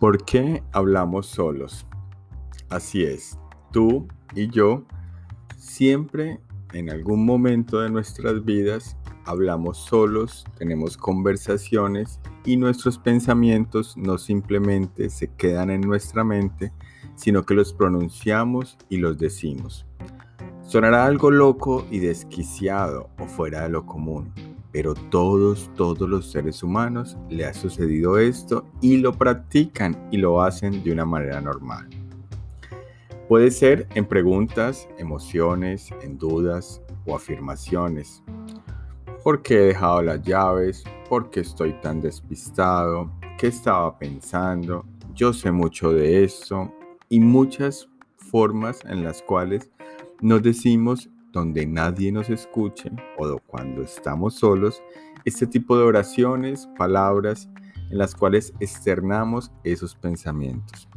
¿Por qué hablamos solos? Así es, tú y yo siempre en algún momento de nuestras vidas hablamos solos, tenemos conversaciones y nuestros pensamientos no simplemente se quedan en nuestra mente, sino que los pronunciamos y los decimos. Sonará algo loco y desquiciado o fuera de lo común, pero todos, todos los seres humanos le ha sucedido esto y lo practican y lo hacen de una manera normal. Puede ser en preguntas, emociones, en dudas o afirmaciones. ¿Por qué he dejado las llaves? ¿Por qué estoy tan despistado? ¿Qué estaba pensando? Yo sé mucho de esto y muchas formas en las cuales nos decimos donde nadie nos escuche o cuando estamos solos, este tipo de oraciones, palabras en las cuales externamos esos pensamientos.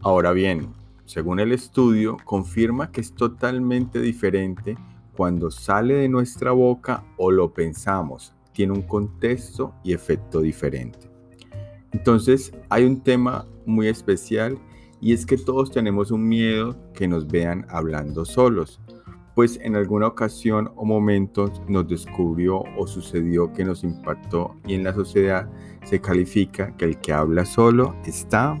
Ahora bien, según el estudio, confirma que es totalmente diferente cuando sale de nuestra boca o lo pensamos. Tiene un contexto y efecto diferente. Entonces, hay un tema muy especial y es que todos tenemos un miedo que nos vean hablando solos pues en alguna ocasión o momento nos descubrió o sucedió que nos impactó y en la sociedad se califica que el que habla solo está,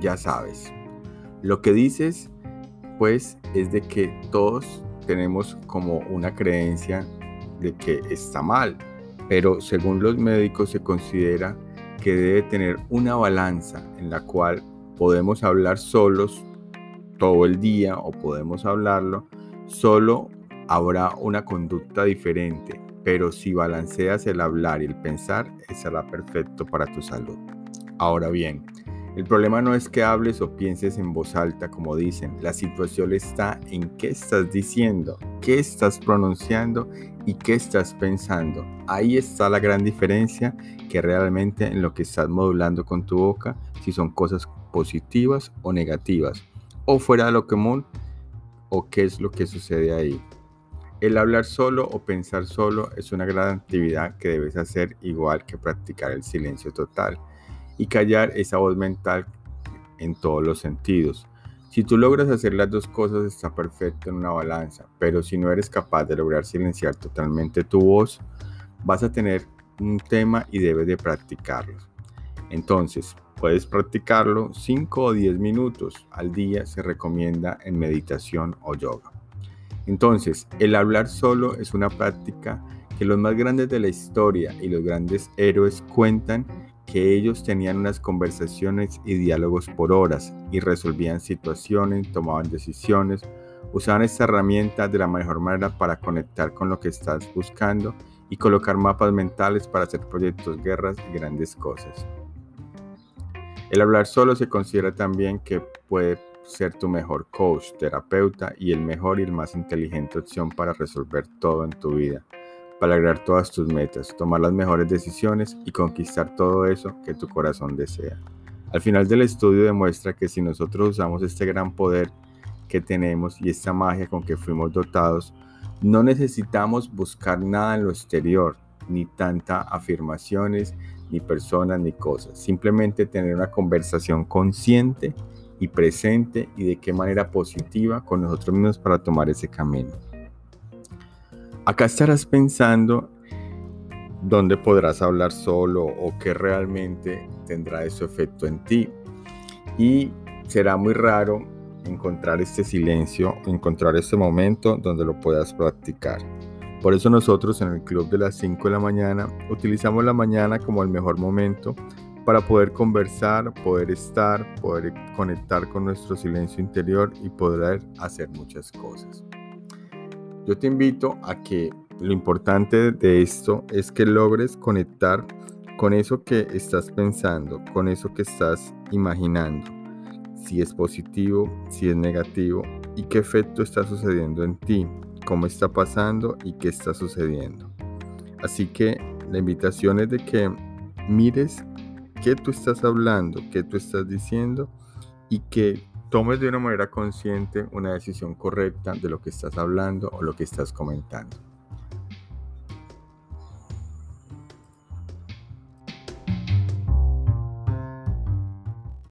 ya sabes. Lo que dices, pues, es de que todos tenemos como una creencia de que está mal, pero según los médicos se considera que debe tener una balanza en la cual podemos hablar solos todo el día o podemos hablarlo, solo habrá una conducta diferente, pero si balanceas el hablar y el pensar, será perfecto para tu salud. Ahora bien, el problema no es que hables o pienses en voz alta, como dicen. La situación está en qué estás diciendo, qué estás pronunciando y qué estás pensando. Ahí está la gran diferencia que realmente en lo que estás modulando con tu boca, si son cosas positivas o negativas o fuera de lo común o qué es lo que sucede ahí. El hablar solo o pensar solo es una gran actividad que debes hacer igual que practicar el silencio total y callar esa voz mental en todos los sentidos. Si tú logras hacer las dos cosas está perfecto en una balanza, pero si no eres capaz de lograr silenciar totalmente tu voz, vas a tener un tema y debes de practicarlo. Entonces, Puedes practicarlo 5 o 10 minutos al día, se recomienda en meditación o yoga. Entonces, el hablar solo es una práctica que los más grandes de la historia y los grandes héroes cuentan que ellos tenían unas conversaciones y diálogos por horas y resolvían situaciones, tomaban decisiones, usaban esta herramienta de la mejor manera para conectar con lo que estás buscando y colocar mapas mentales para hacer proyectos, guerras y grandes cosas. El hablar solo se considera también que puede ser tu mejor coach, terapeuta y el mejor y el más inteligente opción para resolver todo en tu vida, para lograr todas tus metas, tomar las mejores decisiones y conquistar todo eso que tu corazón desea. Al final del estudio demuestra que si nosotros usamos este gran poder que tenemos y esta magia con que fuimos dotados, no necesitamos buscar nada en lo exterior, ni tanta afirmaciones, ni personas, ni cosas. Simplemente tener una conversación consciente y presente y de qué manera positiva con nosotros mismos para tomar ese camino. Acá estarás pensando dónde podrás hablar solo o qué realmente tendrá ese efecto en ti. Y será muy raro encontrar este silencio, encontrar este momento donde lo puedas practicar. Por eso nosotros en el club de las 5 de la mañana utilizamos la mañana como el mejor momento para poder conversar, poder estar, poder conectar con nuestro silencio interior y poder hacer muchas cosas. Yo te invito a que lo importante de esto es que logres conectar con eso que estás pensando, con eso que estás imaginando, si es positivo, si es negativo y qué efecto está sucediendo en ti, cómo está pasando y qué está sucediendo. Así que la invitación es de que mires qué tú estás hablando, qué tú estás diciendo y que tomes de una manera consciente una decisión correcta de lo que estás hablando o lo que estás comentando.